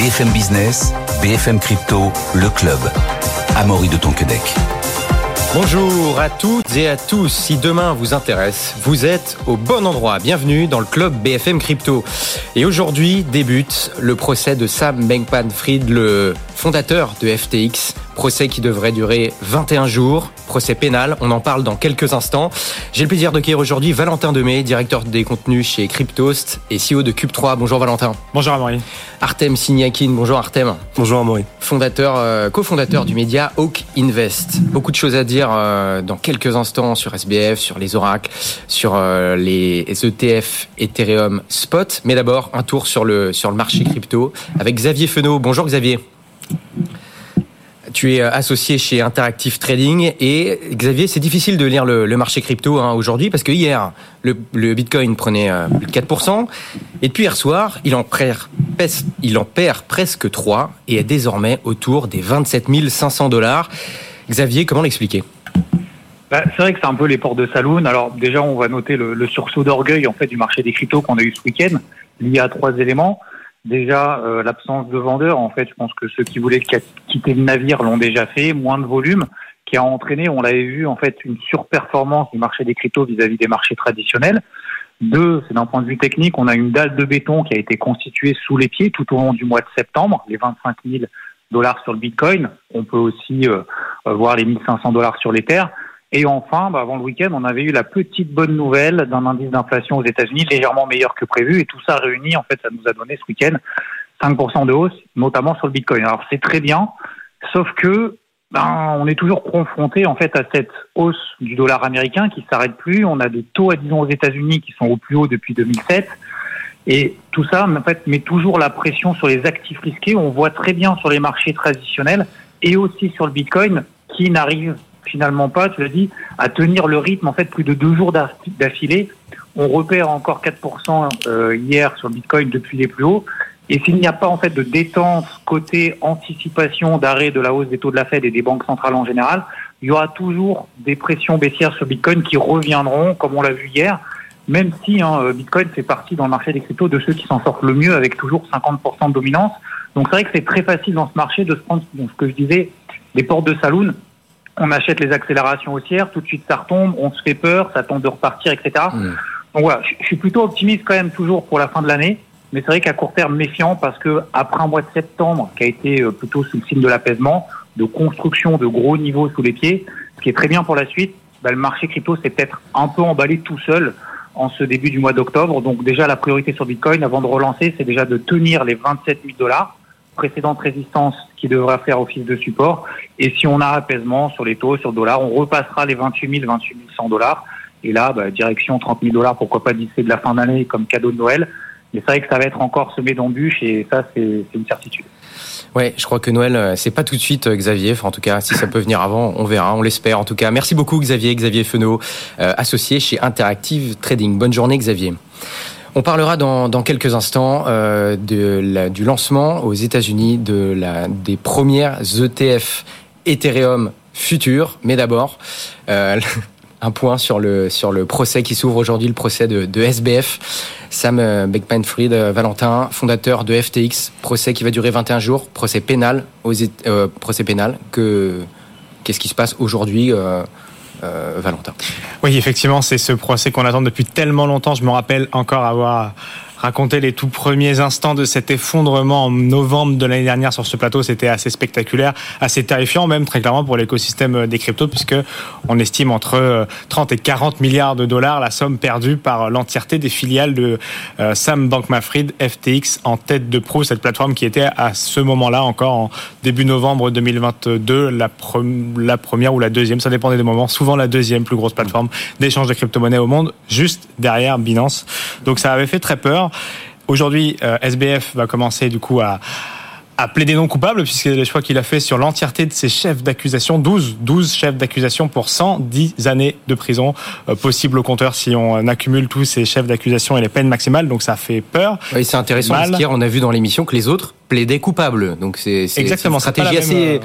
BFM Business, BFM Crypto, le club. Amaury de Tonquedec. Bonjour à toutes et à tous. Si demain vous intéresse, vous êtes au bon endroit. Bienvenue dans le club BFM Crypto. Et aujourd'hui débute le procès de Sam Bankman-Fried, le fondateur de FTX. Procès qui devrait durer 21 jours. Procès pénal. On en parle dans quelques instants. J'ai le plaisir d'accueillir aujourd'hui Valentin Demey, directeur des contenus chez Cryptost et CEO de Cube3. Bonjour Valentin. Bonjour Amaury. Artem Signakin. Bonjour Artem. Bonjour Amaury. Fondateur, euh, cofondateur du média Hawk Invest. Beaucoup de choses à dire euh, dans quelques instants sur SBF, sur les oracles, sur euh, les ETF Ethereum Spot. Mais d'abord, un tour sur le, sur le marché crypto avec Xavier Fenot. Bonjour Xavier. Tu es euh, associé chez Interactive Trading et Xavier, c'est difficile de lire le, marché crypto hein, aujourd'hui parce que hier, le, Bitcoin prenait euh, plus de 4% et depuis hier soir, il en, perd, il en perd presque 3 et est désormais autour des 27 500 dollars. Xavier, comment l'expliquer? Bah, c'est vrai que c'est un peu les portes de saloon. Alors déjà, on va noter le, le sursaut d'orgueil en fait du marché des cryptos qu'on a eu ce week-end, lié à trois éléments. Déjà, euh, l'absence de vendeurs, en fait, je pense que ceux qui voulaient quitter le navire l'ont déjà fait, moins de volume, qui a entraîné, on l'avait vu, en fait, une surperformance du marché des cryptos vis-à-vis des marchés traditionnels. Deux, c'est d'un point de vue technique, on a une dalle de béton qui a été constituée sous les pieds tout au long du mois de septembre, les 25 000 dollars sur le Bitcoin. On peut aussi euh, voir les 1500 dollars sur l'Ether. Et enfin, bah, avant le week-end, on avait eu la petite bonne nouvelle d'un indice d'inflation aux États-Unis légèrement meilleur que prévu. Et tout ça réuni, en fait, ça nous a donné ce week-end 5% de hausse, notamment sur le Bitcoin. Alors c'est très bien, sauf que ben, on est toujours confronté en fait à cette hausse du dollar américain qui s'arrête plus. On a des taux, disons, aux États-Unis qui sont au plus haut depuis 2007. Et tout ça, en fait, met toujours la pression sur les actifs risqués. On voit très bien sur les marchés traditionnels et aussi sur le Bitcoin qui n'arrive finalement pas, l'as dit, à tenir le rythme en fait plus de deux jours d'affilée. On repère encore 4% euh, hier sur Bitcoin depuis les plus hauts. Et s'il n'y a pas en fait de détente côté anticipation d'arrêt de la hausse des taux de la Fed et des banques centrales en général, il y aura toujours des pressions baissières sur Bitcoin qui reviendront, comme on l'a vu hier, même si hein, Bitcoin fait partie dans le marché des cryptos de ceux qui s'en sortent le mieux avec toujours 50% de dominance. Donc c'est vrai que c'est très facile dans ce marché de se prendre, ce que je disais, des portes de saloon on achète les accélérations haussières, tout de suite ça retombe, on se fait peur, ça tente de repartir, etc. Mm. Donc voilà, je suis plutôt optimiste quand même toujours pour la fin de l'année, mais c'est vrai qu'à court terme méfiant parce que après un mois de septembre qui a été euh, plutôt sous le signe de l'apaisement, de construction de gros niveaux sous les pieds, ce qui est très bien pour la suite, bah, le marché crypto s'est peut-être un peu emballé tout seul en ce début du mois d'octobre. Donc déjà la priorité sur Bitcoin avant de relancer, c'est déjà de tenir les 27 000 dollars précédente résistance qui devra faire office de support. Et si on a apaisement sur les taux, sur le dollar, on repassera les 28 000, 28 100 dollars. Et là, bah, direction 30 000 dollars, pourquoi pas d'ici de la fin d'année comme cadeau de Noël. Mais c'est vrai que ça va être encore semé d'embûches et ça, c'est une certitude. Ouais, je crois que Noël, euh, c'est pas tout de suite, euh, Xavier. Enfin, en tout cas, si ça peut venir avant, on verra, on l'espère. En tout cas, merci beaucoup, Xavier, Xavier Fenot, euh, associé chez Interactive Trading. Bonne journée, Xavier. On parlera dans, quelques instants euh, du lancement aux États-Unis des premières ETF Ethereum futures. Mais d'abord, euh, un point sur le, procès qui s'ouvre aujourd'hui, le procès de, SBF. Sam euh, Beckman-Fried, Valentin, fondateur de FTX, procès qui va durer 21 jours, procès pénal, procès pénal. Que, qu'est-ce qui se passe aujourd'hui euh, Valentin. Oui, effectivement, c'est ce procès qu'on attend depuis tellement longtemps. Je me rappelle encore avoir raconter les tout premiers instants de cet effondrement en novembre de l'année dernière sur ce plateau, c'était assez spectaculaire, assez terrifiant même très clairement pour l'écosystème des cryptos puisque on estime entre 30 euh, et 40 milliards de dollars la somme perdue par l'entièreté des filiales de euh, Sam Bankman-Fried, FTX en tête de proue, cette plateforme qui était à ce moment-là encore en début novembre 2022 la, la première ou la deuxième, ça dépendait des moments, souvent la deuxième plus grosse plateforme d'échange de crypto-monnaies au monde, juste derrière Binance. Donc ça avait fait très peur. Aujourd'hui, euh, SBF va commencer du coup à à plaider non coupable, puisque les choix qu'il a fait sur l'entièreté de ses chefs d'accusation, 12, 12 chefs d'accusation pour 110 années de prison euh, possible au compteur si on accumule tous ces chefs d'accusation et les peines maximales, donc ça fait peur. Oui, c'est intéressant, parce qu'hier on a vu dans l'émission que les autres plaidaient coupables, donc c'est une stratégie assez... Euh,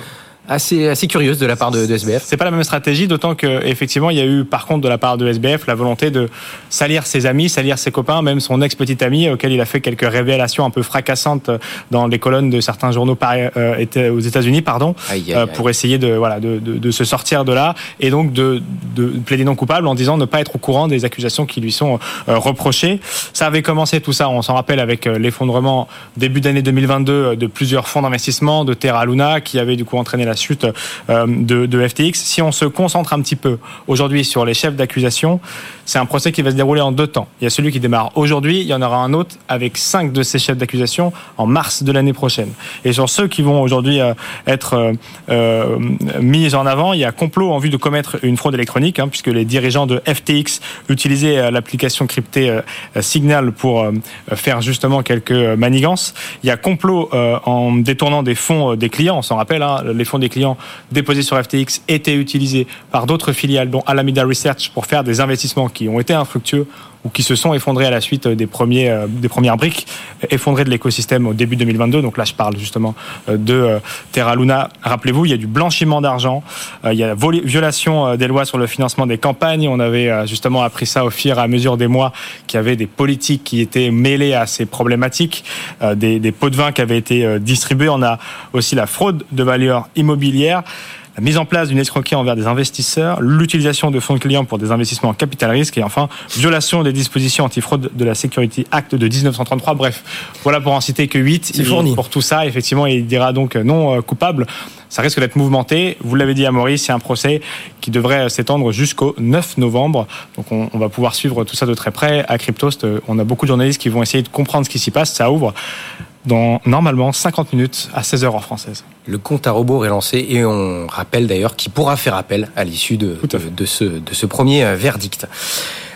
assez, assez curieuse de la part de, de SBF. C'est pas la même stratégie, d'autant que effectivement il y a eu par contre de la part de SBF la volonté de salir ses amis, salir ses copains, même son ex-petit ami auquel il a fait quelques révélations un peu fracassantes dans les colonnes de certains journaux euh, aux États-Unis, pardon, euh, pour essayer de voilà de, de, de, se sortir de là et donc de, de plaider non coupable en disant ne pas être au courant des accusations qui lui sont euh, reprochées. Ça avait commencé tout ça, on s'en rappelle avec l'effondrement début d'année 2022 de plusieurs fonds d'investissement, de Terra Luna, qui avait du coup entraîné la chute de, de FTX. Si on se concentre un petit peu aujourd'hui sur les chefs d'accusation, c'est un procès qui va se dérouler en deux temps. Il y a celui qui démarre aujourd'hui, il y en aura un autre avec cinq de ces chefs d'accusation en mars de l'année prochaine. Et sur ceux qui vont aujourd'hui euh, être euh, euh, mis en avant, il y a complot en vue de commettre une fraude électronique, hein, puisque les dirigeants de FTX utilisaient l'application cryptée Signal pour faire justement quelques manigances. Il y a complot en détournant des fonds des clients, on s'en rappelle, hein, les fonds des clients déposés sur FTX étaient utilisés par d'autres filiales, dont Alameda Research, pour faire des investissements qui ont été infructueux ou qui se sont effondrés à la suite des, premiers, euh, des premières briques effondrées de l'écosystème au début 2022. Donc là, je parle justement euh, de euh, Terra Luna. Rappelez-vous, il y a du blanchiment d'argent, il y a la violation des lois sur le financement des campagnes. On avait justement appris ça au fur et à mesure des mois qu'il y avait des politiques qui étaient mêlées à ces problématiques, des, des pots de vin qui avaient été distribués. On a aussi la fraude de valeur immobilière la mise en place d'une escroquerie envers des investisseurs, l'utilisation de fonds de clients pour des investissements en capital risque et enfin violation des dispositions antifraude de la Security Act de 1933. Bref, voilà pour en citer que 8. C'est fourni. Pour tout ça, effectivement, il dira donc non euh, coupable. Ça risque d'être mouvementé. Vous l'avez dit à Maurice, c'est un procès qui devrait s'étendre jusqu'au 9 novembre. Donc on, on, va pouvoir suivre tout ça de très près. À Cryptost, on a beaucoup de journalistes qui vont essayer de comprendre ce qui s'y passe. Ça ouvre dans normalement 50 minutes à 16h en française. Le compte à rebours est lancé et on rappelle d'ailleurs qu'il pourra faire appel à l'issue de, de, de, ce, de ce premier euh, verdict.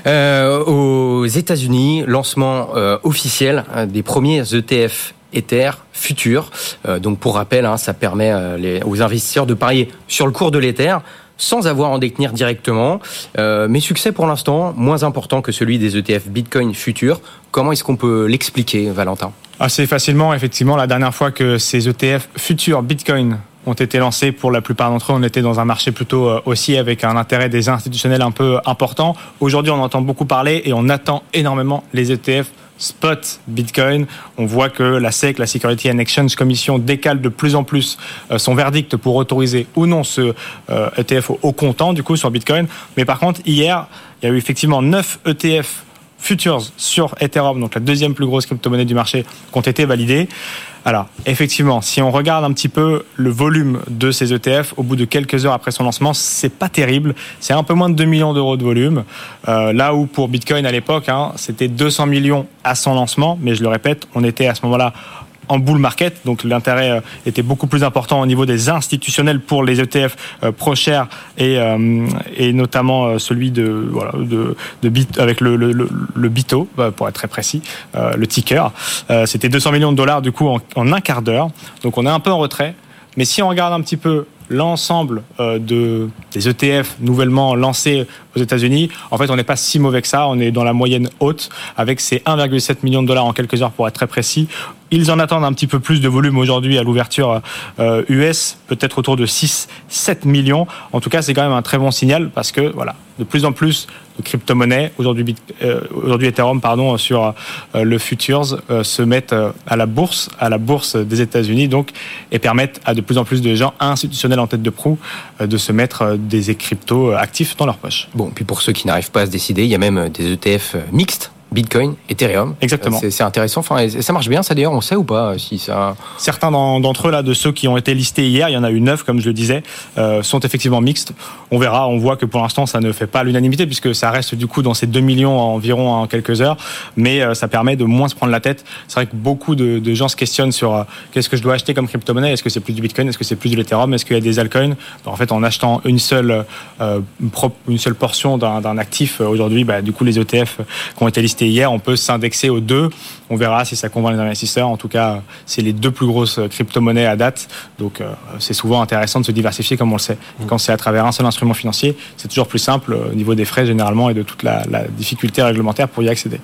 Euh, aux États-Unis, lancement euh, officiel des premiers ETF Ether futurs. Euh, donc pour rappel, hein, ça permet euh, les, aux investisseurs de parier sur le cours de l'Ether sans avoir à en détenir directement. Euh, mais succès pour l'instant, moins important que celui des ETF Bitcoin futurs. Comment est-ce qu'on peut l'expliquer, Valentin? Assez facilement, effectivement. La dernière fois que ces ETF futurs Bitcoin ont été lancés, pour la plupart d'entre eux, on était dans un marché plutôt euh, aussi avec un intérêt des institutionnels un peu important. Aujourd'hui, on entend beaucoup parler et on attend énormément les ETF spot Bitcoin. On voit que la SEC, la Security and Exchange Commission, décale de plus en plus euh, son verdict pour autoriser ou non ce ETF au comptant, du coup, sur Bitcoin. Mais par contre, hier, il y a eu effectivement 9 ETF futures sur Ethereum, donc la deuxième plus grosse crypto-monnaie du marché, qui ont été validées. Alors, effectivement, si on regarde un petit peu le volume de ces ETF, au bout de quelques heures après son lancement, c'est pas terrible. C'est un peu moins de 2 millions d'euros de volume. Euh, là où pour Bitcoin à l'époque, hein, c'était 200 millions à son lancement. Mais je le répète, on était à ce moment-là en bull market, donc l'intérêt euh, était beaucoup plus important au niveau des institutionnels pour les ETF euh, pro-chers et, euh, et notamment celui de voilà de, de Bit avec le, le, le, Bito pour être très précis, le ticker. C'était 200 millions de dollars du coup en, en un quart d'heure, donc on est un peu en retrait. Mais si on regarde un petit peu l'ensemble de, des ETF nouvellement lancés aux États-Unis, en fait, on n'est pas si mauvais que ça. On est dans la moyenne haute avec ces 1,7 million de dollars en quelques heures pour être très précis. Ils en attendent un petit peu plus de volume aujourd'hui à l'ouverture euh, US, peut-être autour de 6-7 millions. En tout cas, c'est quand même un très bon signal parce que voilà, de plus en plus de crypto-monnaies, aujourd'hui euh, Ethereum pardon sur euh, le futures euh, se mettent euh, à la bourse, à la bourse des États-Unis donc et permettent à de plus en plus de gens institutionnels en tête de proue euh, de se mettre des cryptos actifs dans leur poche. Bon, puis pour ceux qui n'arrivent pas à se décider, il y a même des ETF mixtes Bitcoin, Ethereum. Exactement. C'est intéressant. Enfin, ça marche bien, ça d'ailleurs, on sait ou pas si ça. Certains d'entre eux là, de ceux qui ont été listés hier, il y en a eu neuf, comme je le disais, euh, sont effectivement mixtes. On verra. On voit que pour l'instant, ça ne fait pas l'unanimité puisque ça reste du coup dans ces 2 millions environ en quelques heures, mais euh, ça permet de moins se prendre la tête. C'est vrai que beaucoup de, de, gens se questionnent sur euh, qu'est-ce que je dois acheter comme crypto-monnaie? Est-ce que c'est plus du Bitcoin? Est-ce que c'est plus de l'Ethereum? Est-ce qu'il y a des altcoins? En fait, en achetant une seule euh, une seule portion d'un actif aujourd'hui, bah, du coup, les ETF qui ont été listés hier, on peut indexé aux deux. On verra si ça convainc les investisseurs. En tout cas, c'est les deux plus grosses crypto-monnaies à date. Donc, euh, c'est souvent intéressant de se diversifier comme on le sait. Et quand c'est à travers un seul instrument financier, c'est toujours plus simple au niveau des frais généralement et de toute la, la difficulté réglementaire pour y accéder.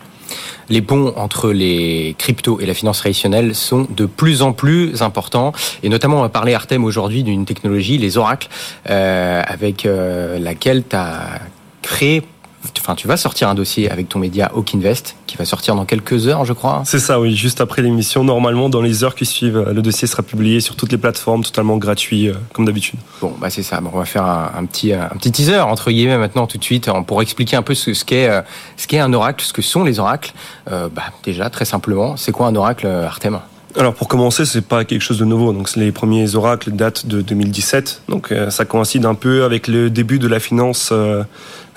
Les ponts entre les cryptos et la finance traditionnelle sont de plus en plus importants. Et notamment, on va parler Artem aujourd'hui d'une technologie, les oracles, euh, avec euh, laquelle tu as créé enfin, tu vas sortir un dossier avec ton média Hawk Invest qui va sortir dans quelques heures, je crois. C'est ça, oui, juste après l'émission. Normalement, dans les heures qui suivent, le dossier sera publié sur toutes les plateformes, totalement gratuit, euh, comme d'habitude. Bon, bah c'est ça. on va faire un, petit, un petit teaser entre guillemets maintenant tout de suite pour expliquer un peu ce, ce qu'est euh, ce qu'est un oracle, ce que sont les oracles. Euh, bah, déjà, très simplement, c'est quoi un oracle, Artem? Alors pour commencer, c'est pas quelque chose de nouveau. Donc les premiers oracles datent de 2017. Donc ça coïncide un peu avec le début de la finance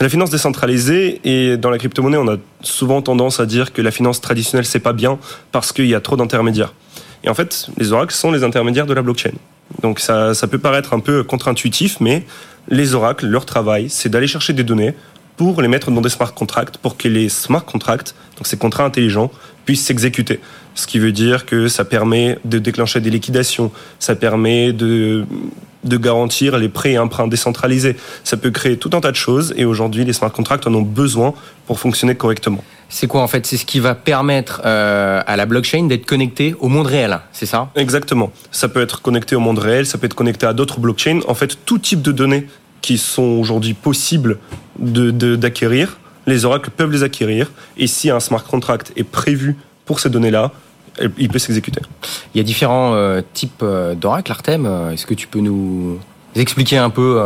la finance décentralisée et dans la crypto-monnaie, on a souvent tendance à dire que la finance traditionnelle, c'est pas bien parce qu'il y a trop d'intermédiaires. Et en fait, les oracles sont les intermédiaires de la blockchain. Donc ça, ça peut paraître un peu contre-intuitif, mais les oracles, leur travail, c'est d'aller chercher des données pour les mettre dans des smart contracts, pour que les smart contracts, donc ces contrats intelligents, puissent s'exécuter. Ce qui veut dire que ça permet de déclencher des liquidations, ça permet de de garantir les prêts et emprunts décentralisés. Ça peut créer tout un tas de choses et aujourd'hui, les smart contracts en ont besoin pour fonctionner correctement. C'est quoi en fait? C'est ce qui va permettre euh, à la blockchain d'être connectée au monde réel, c'est ça? Exactement. Ça peut être connecté au monde réel, ça peut être connecté à d'autres blockchains. En fait, tout type de données qui sont aujourd'hui possibles d'acquérir, de, les oracles peuvent les acquérir. Et si un smart contract est prévu pour ces données-là, il peut s'exécuter. Il y a différents euh, types euh, d'oracles, Artem. Euh, est-ce que tu peux nous expliquer un peu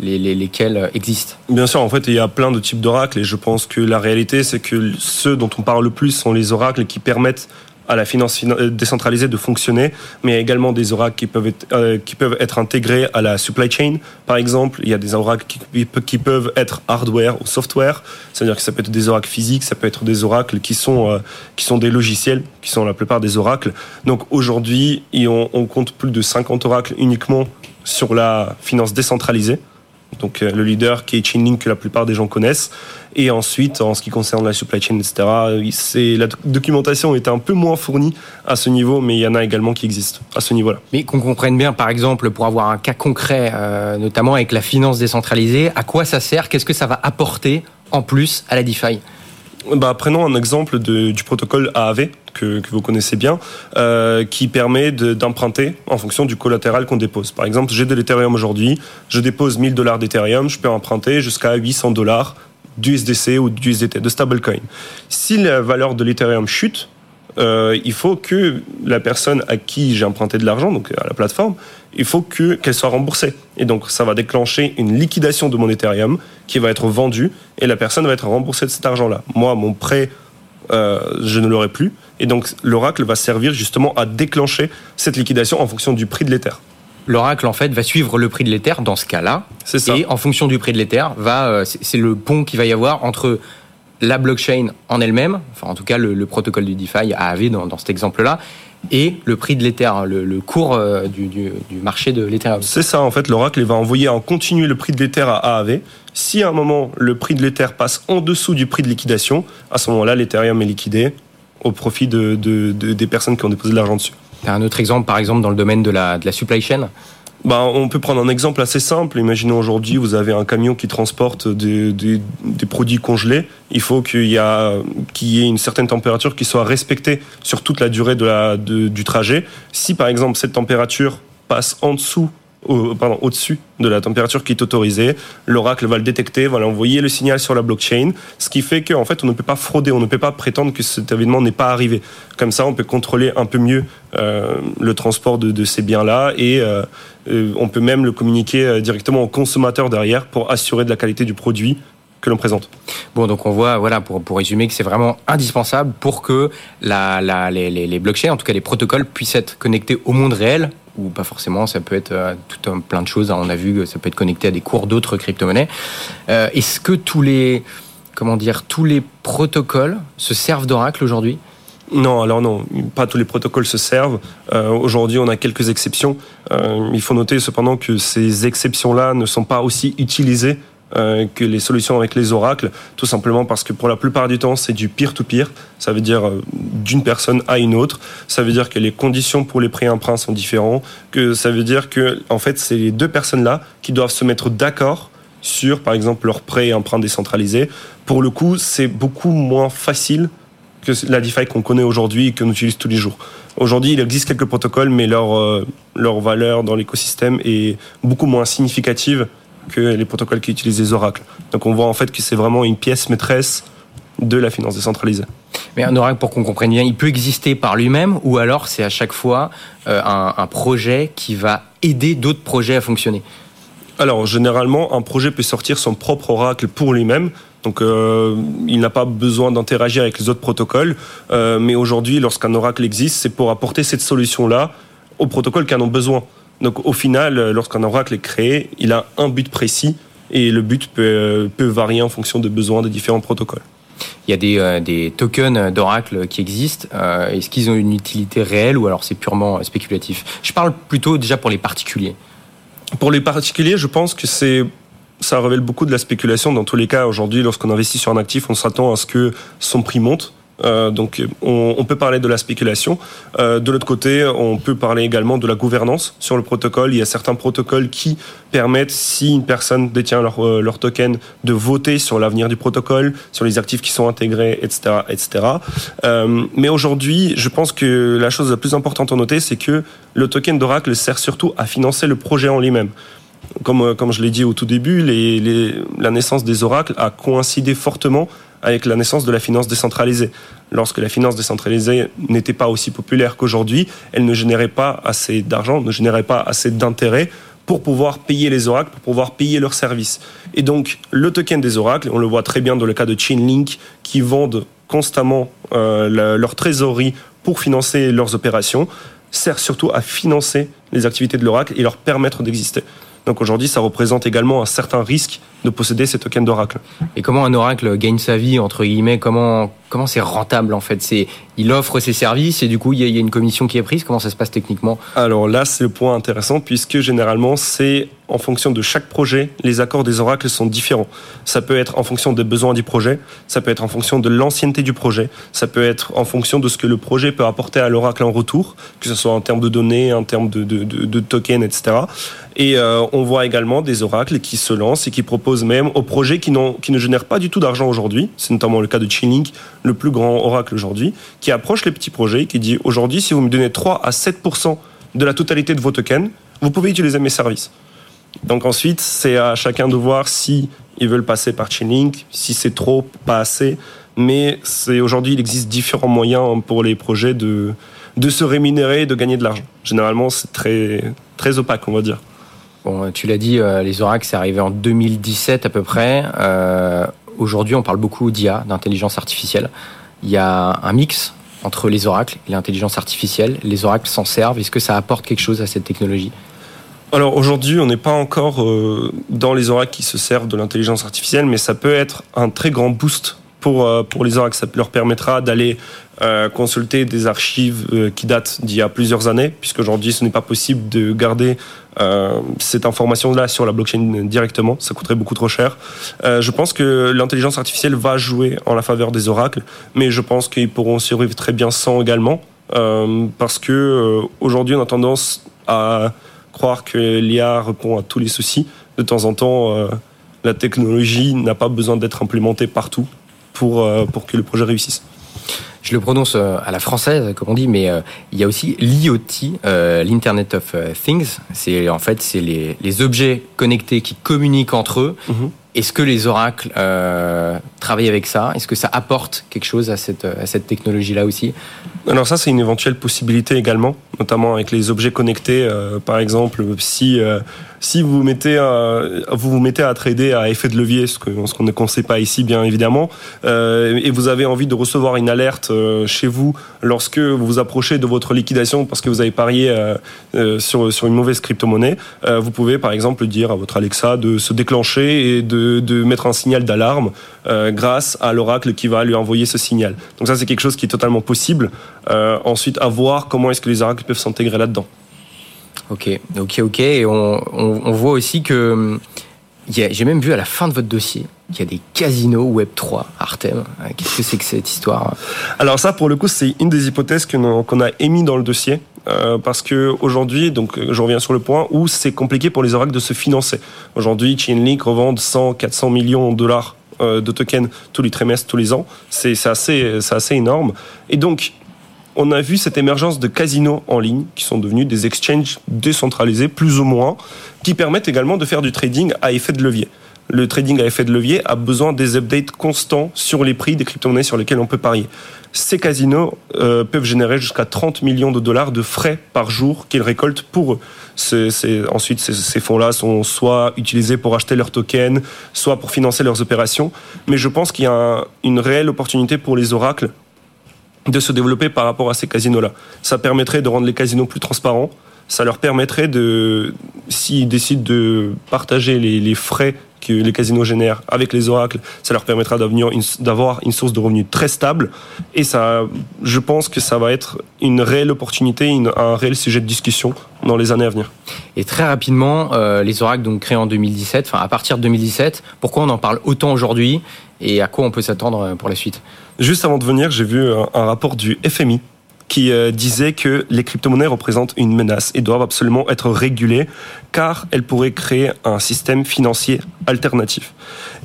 les, lesquels existent? Bien sûr, en fait, il y a plein de types d'oracles et je pense que la réalité, c'est que ceux dont on parle le plus sont les oracles qui permettent à la finance euh, décentralisée de fonctionner, mais il y a également des oracles qui peuvent être, euh, qui peuvent être intégrés à la supply chain. Par exemple, il y a des oracles qui, qui peuvent être hardware ou software, c'est-à-dire que ça peut être des oracles physiques, ça peut être des oracles qui sont, euh, qui sont des logiciels, qui sont la plupart des oracles. Donc aujourd'hui, on, on compte plus de 50 oracles uniquement sur la finance décentralisée donc le leader qui est Chainlink que la plupart des gens connaissent. Et ensuite, en ce qui concerne la supply chain, etc., la documentation est un peu moins fournie à ce niveau, mais il y en a également qui existent à ce niveau-là. Mais qu'on comprenne bien, par exemple, pour avoir un cas concret, euh, notamment avec la finance décentralisée, à quoi ça sert? Qu'est-ce que ça va apporter en plus à la DeFi? Bah, prenons un exemple du protocole AAV que, vous connaissez bien, euh, qui permet d'emprunter en fonction du collatéral qu'on dépose. Par exemple, j'ai de l'Ethereum aujourd'hui, je dépose 1000 dollars d'Ethereum, je peux emprunter jusqu'à 800 dollars d'USDC ou d'USDT, de stablecoin. Si la valeur de l'Ethereum chute, euh, il faut que la personne à qui j'ai emprunté de l'argent, donc à la plateforme, il faut que qu'elle soit remboursée. Et donc ça va déclencher une liquidation de mon Ethereum qui va être vendu et la personne va être remboursée de cet argent-là. Moi, mon prêt, euh, je ne l'aurai plus. Et donc l'oracle va servir justement à déclencher cette liquidation en fonction du prix de l'Ether l'oracle en fait va suivre le prix de l'Ether dans ce cas-là. Et en fonction du prix de l'Ether, va euh, c'est le pont qu'il va y avoir entre la blockchain en elle-même, enfin en tout cas le, protocole du DeFi AAV dans, dans cet exemple-là, et le prix de l'Ether, le, le, cours euh, du, du, du, marché de l'Ethereum. C'est ça, en fait, l'oracle va envoyer en continu le prix de l'Ether à AAV. Si à un moment le prix de l'Ether passe en dessous du prix de liquidation, à ce moment-là, l'Ethereum est liquidé au profit de, de, des personnes qui ont déposé de l'argent dessus. Un autre exemple, par exemple, dans le domaine de la, de la supply chain bah, on peut prendre un exemple assez simple. Imaginez aujourd'hui, vous avez un camion qui transporte des, des, des produits congelés. Il faut qu'il y, y ait une certaine température qui soit respectée sur toute la durée de la, du trajet. Si par exemple cette température passe en dessous au, pardon, au-dessus de la température qui est autorisée. L'oracle va le détecter, va l'envoyer le signal sur la blockchain, ce qui fait qu'en fait on ne peut pas frauder, on ne peut pas prétendre que cet événement n'est pas arrivé. Comme ça, on peut contrôler un peu mieux euh, le transport de, ces biens-là et euh, euh on peut même le communiquer directement au consommateur derrière pour assurer de la qualité du produit que l'on présente. Bon, donc on voit, voilà, pour, pour résumer, que c'est vraiment indispensable pour que les, les blockchains, en tout cas les protocoles, puissent être connectés au monde réel, ou pas forcément, ça peut être euh, tout un plein de choses. On a vu que ça peut être connecté à des cours d'autres crypto-monnaies. Euh, est-ce que tous les, comment dire, tous les protocoles se servent d'Oracle aujourd'hui? Non, alors non, pas tous les protocoles se servent. Euh, aujourd'hui, on a quelques exceptions. il faut noter cependant que ces exceptions-là ne sont pas aussi utilisées euh, que les solutions avec les oracles, tout simplement parce que pour la plupart du temps, c'est du peer-to-peer. Ça veut dire euh, d'une personne à une autre. Ça veut dire que les conditions pour les prêts emprunts sont différentes. Que ça veut dire que, en fait, c'est les deux personnes-là qui doivent se mettre d'accord sur, par exemple, leurs prêts et emprunts décentralisés. Pour le coup, c'est beaucoup moins facile que la DeFi qu'on connaît aujourd'hui et qu'on utilise tous les jours. Aujourd'hui, il existe quelques protocoles, mais leur, euh, leur valeur dans l'écosystème est beaucoup moins significative que les protocoles qui utilisent les oracles. Donc on voit en fait que c'est vraiment une pièce maîtresse de la finance décentralisée. Mais un oracle, pour qu'on comprenne bien, il peut exister par lui-même ou alors c'est à chaque fois euh, un, un projet qui va aider d'autres projets à fonctionner? Alors généralement, un projet peut sortir son propre oracle pour lui-même. Donc euh, il n'a pas besoin d'interagir avec les autres protocoles. Euh, mais aujourd'hui, lorsqu'un oracle existe, c'est pour apporter cette solution-là aux protocoles qui en ont besoin. Donc au final, lorsqu'un oracle est créé, il a un but précis et le but peut, peut varier en fonction des besoins des différents protocoles. Il y a des, euh, des tokens d'Oracle qui existent. Euh, Est-ce qu'ils ont une utilité réelle ou alors c'est purement spéculatif? Je parle plutôt déjà pour les particuliers. Pour les particuliers, je pense que c'est ça révèle beaucoup de la spéculation. Dans tous les cas, aujourd'hui, lorsqu'on investit sur un actif, on s'attend à ce que son prix monte. Euh, donc on, peut parler de la spéculation. Euh, de l'autre côté, on peut parler également de la gouvernance sur le protocole. Il y a certains protocoles qui permettent, si une personne détient leur, euh, leur token, de voter sur l'avenir du protocole, sur les actifs qui sont intégrés, etc. etc. Mais aujourd'hui, je pense que la chose la plus importante à noter, c'est que le token d'Oracle sert surtout à financer le projet en lui-même comme, comme je l'ai dit au tout début, la naissance des oracles a coïncidé fortement avec la naissance de la finance décentralisée. Lorsque la finance décentralisée n'était pas aussi populaire qu'aujourd'hui, elle ne générait pas assez d'argent, ne générait pas assez d'intérêt pour pouvoir payer les oracles, pour pouvoir payer leurs services. Et donc, le token des oracles, on le voit très bien dans le cas de Chainlink, qui vendent constamment euh, leur trésorerie pour financer leurs opérations, sert surtout à financer les activités de l'oracle et leur permettre d'exister. Donc aujourd'hui, ça représente également un certain risque de posséder ces tokens d'Oracle. Et comment un Oracle gagne sa vie entre guillemets? Comment c'est rentable en fait? Il offre ses services et du coup il y, a, une commission qui est prise. Comment ça se passe techniquement? Alors là, c'est le point intéressant puisque généralement c'est en fonction de chaque projet, les accords des oracles sont différents. Ça peut être en fonction des besoins du projet, ça peut être en fonction de l'ancienneté du projet, ça peut être en fonction de ce que le projet peut apporter à l'oracle en retour, que ce soit en termes de données, en termes de, tokens, etc. Et euh, on voit également des oracles qui se lancent et qui proposent même aux projets qui, qui ne génèrent pas du tout d'argent aujourd'hui. C'est notamment le cas de Chainlink, le plus grand oracle aujourd'hui, qui approche les petits projets, qui dit aujourd'hui, si vous me donnez 3 à 7% de la totalité de vos tokens, vous pouvez utiliser mes services. Donc ensuite, c'est à chacun de voir si veulent passer par Chainlink, si c'est trop, pas assez. Mais c'est aujourd'hui, il existe différents moyens pour les projets de, de se rémunérer et de gagner de l'argent. Généralement, c'est très, très opaque, on va dire. Bon, tu l'as dit, euh, les oracles, c'est arrivé en 2017 à peu près. Euh, Aujourd'hui, on parle beaucoup d'IA, d'intelligence artificielle. Il y a un mix entre les oracles et l'intelligence artificielle. Les oracles s'en servent. Est-ce que ça apporte quelque chose à cette technologie? Alors aujourd'hui, on n'est pas encore euh, dans les oracles qui se servent de l'intelligence artificielle, mais ça peut être un très grand boost pour, euh, pour les oracles. Ça leur permettra d'aller euh, consulter des archives euh, qui datent d'il y a plusieurs années, puisqu'aujourd'hui, ce n'est pas possible de garder euh, cette information-là sur la blockchain directement. Ça coûterait beaucoup trop cher. Euh, je pense que l'intelligence artificielle va jouer en la faveur des oracles, mais je pense qu'ils pourront survivre très bien sans également, euh, parce que aujourd'hui, on a tendance à croire que l'IA répond à tous les soucis. De temps en temps, la technologie n'a pas besoin d'être implémentée partout pour, pour que le projet réussisse je le prononce à la française, comme on dit, mais euh, il y a aussi l'IoT, euh, l'Internet of Things. C'est en fait c'est les, les, objets connectés qui communiquent entre eux. Mm -hmm. Est-ce que les oracles euh, travaillent avec ça? Est-ce que ça apporte quelque chose à cette, à cette technologie-là aussi? Alors ça, c'est une éventuelle possibilité également, notamment avec les objets connectés. Euh, par exemple, si euh, si vous mettez à, vous vous mettez à trader à effet de levier, ce qu'on ce ne conseille pas ici, bien évidemment, euh, et vous avez envie de recevoir une alerte euh, chez vous lorsque vous vous approchez de votre liquidation parce que vous avez parié euh, sur sur une mauvaise crypto-monnaie, vous pouvez par exemple dire à votre Alexa de se déclencher et de, de mettre un signal d'alarme grâce à l'oracle qui va lui envoyer ce signal. Donc ça, c'est quelque chose qui est totalement possible. ensuite, à voir comment est-ce que les oracles peuvent s'intégrer là-dedans. Ok, ok, ok. Et on, voit aussi que j'ai même vu à la fin de votre dossier qu'il y a des casinos Web 3 Artem. Qu'est-ce que c'est que cette histoire Alors ça, pour le coup, c'est une des hypothèses qu'on a, émis dans le dossier. euh, parce que aujourd'hui, donc je reviens sur le point où c'est compliqué pour les oracles de se financer. Aujourd'hui, Chainlink revend 100, 400 millions de dollars euh, de tokens tous les trimestres, tous les ans. C'est assez, assez énorme. Et donc, on a vu cette émergence de casinos en ligne qui sont devenus des exchanges décentralisés, plus ou moins, qui permettent également de faire du trading à effet de levier le trading à effet de levier a besoin des updates constants sur les prix des crypto-monnaies sur lesquelles on peut parier. Ces casinos euh, peuvent générer jusqu'à 30 millions de dollars de frais par jour qu'ils récoltent pour eux. ensuite, ces, fonds-là sont soit utilisés pour acheter leurs tokens, soit pour financer leurs opérations. Mais je pense qu'il y a une réelle opportunité pour les oracles de se développer par rapport à ces casinos-là. Ça permettrait de rendre les casinos plus transparents, ça leur permettrait de, s'ils décident de partager les, frais que les casinos génèrent avec les oracles, ça leur permettra d'avoir une source de revenus très stable. Et ça, je pense que ça va être une réelle opportunité, un réel sujet de discussion dans les années à venir. Et très rapidement, euh, les oracles donc créés en 2017, enfin à partir de 2017, pourquoi on en parle autant aujourd'hui et à quoi on peut s'attendre euh, pour la suite? Juste avant de venir, j'ai vu un rapport du FMI qui euh, disait que les crypto-monnaies représentent une menace et doivent absolument être régulées car elles pourraient créer un système financier alternatif.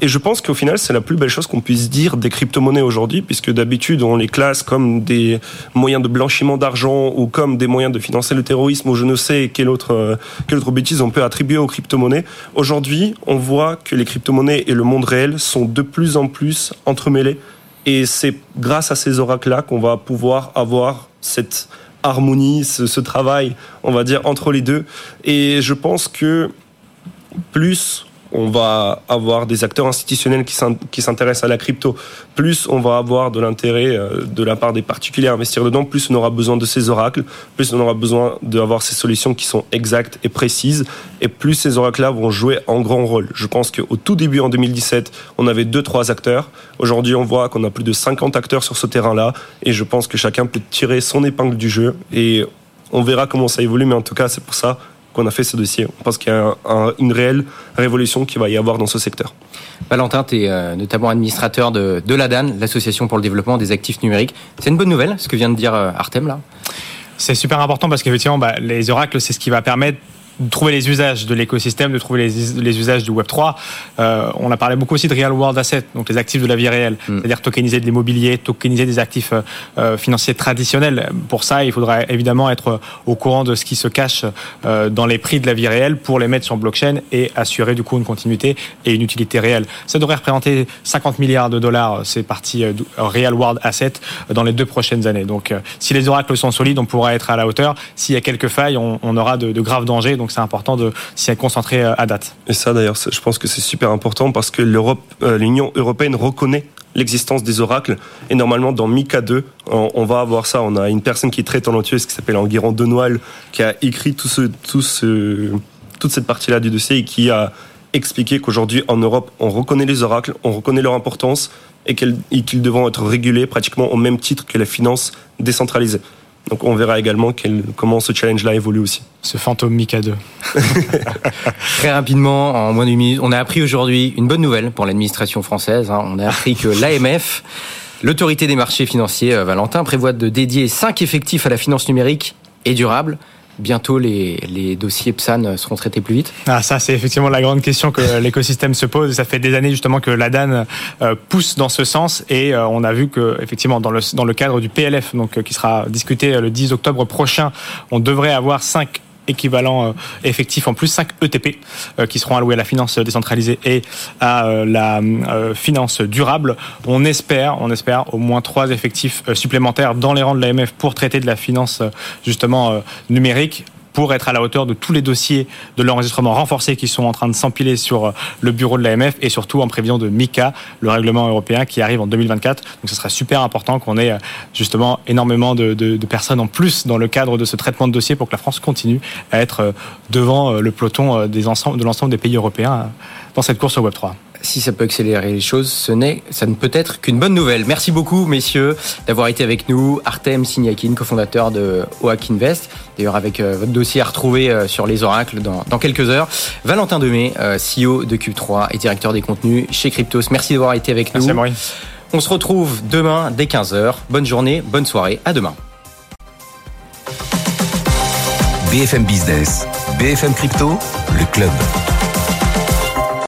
Et je pense qu'au final, c'est la plus belle chose qu'on puisse dire des crypto-monnaies aujourd'hui, puisque d'habitude, on les classe comme des moyens de blanchiment d'argent ou comme des moyens de financer le terrorisme ou je ne sais quelle autre, euh, quelle autre bêtise on peut attribuer aux crypto-monnaies. Aujourd'hui, on voit que les crypto-monnaies et le monde réel sont de plus en plus entremêlés. Et c'est grâce à ces oracles-là qu'on va pouvoir avoir cette harmonie, ce, travail, on va dire, entre les deux. Et je pense que plus on va avoir des acteurs institutionnels qui s'intéressent à la crypto, plus on va avoir de l'intérêt euh, de la part des particuliers à investir dedans, plus on aura besoin de ces oracles, plus on aura besoin d'avoir ces solutions qui sont exactes et précises, et plus ces oracles-là vont jouer en grand rôle. Je pense qu'au tout début, en 2017, on avait deux, trois acteurs. Aujourd'hui, on voit qu'on a plus de 50 acteurs sur ce terrain-là, et je pense que chacun peut tirer son épingle du jeu, et on verra comment ça évolue, mais en tout cas, c'est pour ça qu'on a fait ce dossier. On pense qu'il y a une réelle révolution qui va y avoir dans ce secteur. Valentin, tu es euh, notamment administrateur de, de l'ADAN, l'Association pour le développement des actifs numériques. C'est une bonne nouvelle, ce que vient de dire euh, Artem là? C'est super important parce qu'effectivement, bah, les oracles, c'est ce qui va permettre de trouver les usages de l'écosystème, de trouver les, les, usages du Web 3. Euh, on a parlé beaucoup aussi de real world assets, donc les actifs de la vie réelle, mm. c'est-à-dire tokeniser de l'immobilier, tokeniser des actifs euh, euh, financiers traditionnels. Pour ça, il faudra évidemment être au courant de ce qui se cache euh, dans les prix de la vie réelle pour les mettre sur blockchain et assurer du coup une continuité et une utilité réelle. Ça devrait représenter 50 milliards de dollars ces parties real world assets dans les deux prochaines années. Donc, si les oracles sont solides, on pourra être à la hauteur. S'il y a quelques failles, on, on aura de, de graves dangers. Donc, donc c'est important de s'y concentrer euh, à date. Et ça d'ailleurs, je pense que c'est super important parce que l'Europe, euh, l'Union européenne reconnaît l'existence des oracles. Et normalement, dans Mika 2, on, va avoir ça. On a une personne qui est très talentueuse, qui s'appelle Enguerrand Denoil, qui a écrit tout ce, tout ce, toute cette partie-là du dossier et qui a expliqué qu'aujourd'hui, en Europe, on reconnaît les oracles, on reconnaît leur importance et qu'ils devront être régulés pratiquement au même titre que la finance décentralisée. Donc on verra également comment ce challenge-là évolue aussi. Ce fantôme Mika 2. Très rapidement, en moins d'une minute, on a appris aujourd'hui une bonne nouvelle pour l'administration française. Hein. On a appris que l'AMF, l'autorité des marchés financiers, euh, Valentin, prévoit de dédier 5 effectifs à la finance numérique et durable bientôt les, les, dossiers PSAN seront traités plus vite Ah, ça, c'est effectivement la grande question que l'écosystème se pose. Ça fait des années justement que l'ADAN euh, pousse dans ce sens et euh, on a vu que effectivement dans le, dans le cadre du PLF, donc euh, qui sera discuté le 10 octobre prochain, on devrait avoir cinq équivalent euh, effectif en plus, 5 ETP euh, qui seront alloués à la finance décentralisée et à euh, la finance durable. On espère, on espère au moins trois effectifs supplémentaires dans les rangs de l'AMF pour traiter de la finance justement numérique pour être à la hauteur de tous les dossiers de l'enregistrement renforcé qui sont en train de s'empiler sur euh, le bureau de l'AMF et surtout en prévision de MICA, le règlement européen qui arrive en 2024. Donc ce sera super important qu'on ait euh, justement énormément de, personnes en plus dans le cadre de ce traitement de dossier pour que la France continue à être euh, devant le peloton de l'ensemble des pays européens dans cette course au Web 3 si ça peut accélérer les choses, ce n'est, ça ne peut être qu'une bonne nouvelle. Merci beaucoup, messieurs, d'avoir été avec nous. Artem Signakin, cofondateur de OAK Invest. D'ailleurs, avec euh, votre dossier à retrouver euh, sur les oracles dans, dans quelques heures. Valentin Demey, euh, CEO de Cube3 et directeur des contenus chez Cryptos. Merci d'avoir été avec nous. Merci, On se retrouve demain dès 15h. Bonne journée, bonne soirée. À demain. BFM Business, BFM Crypto, le club.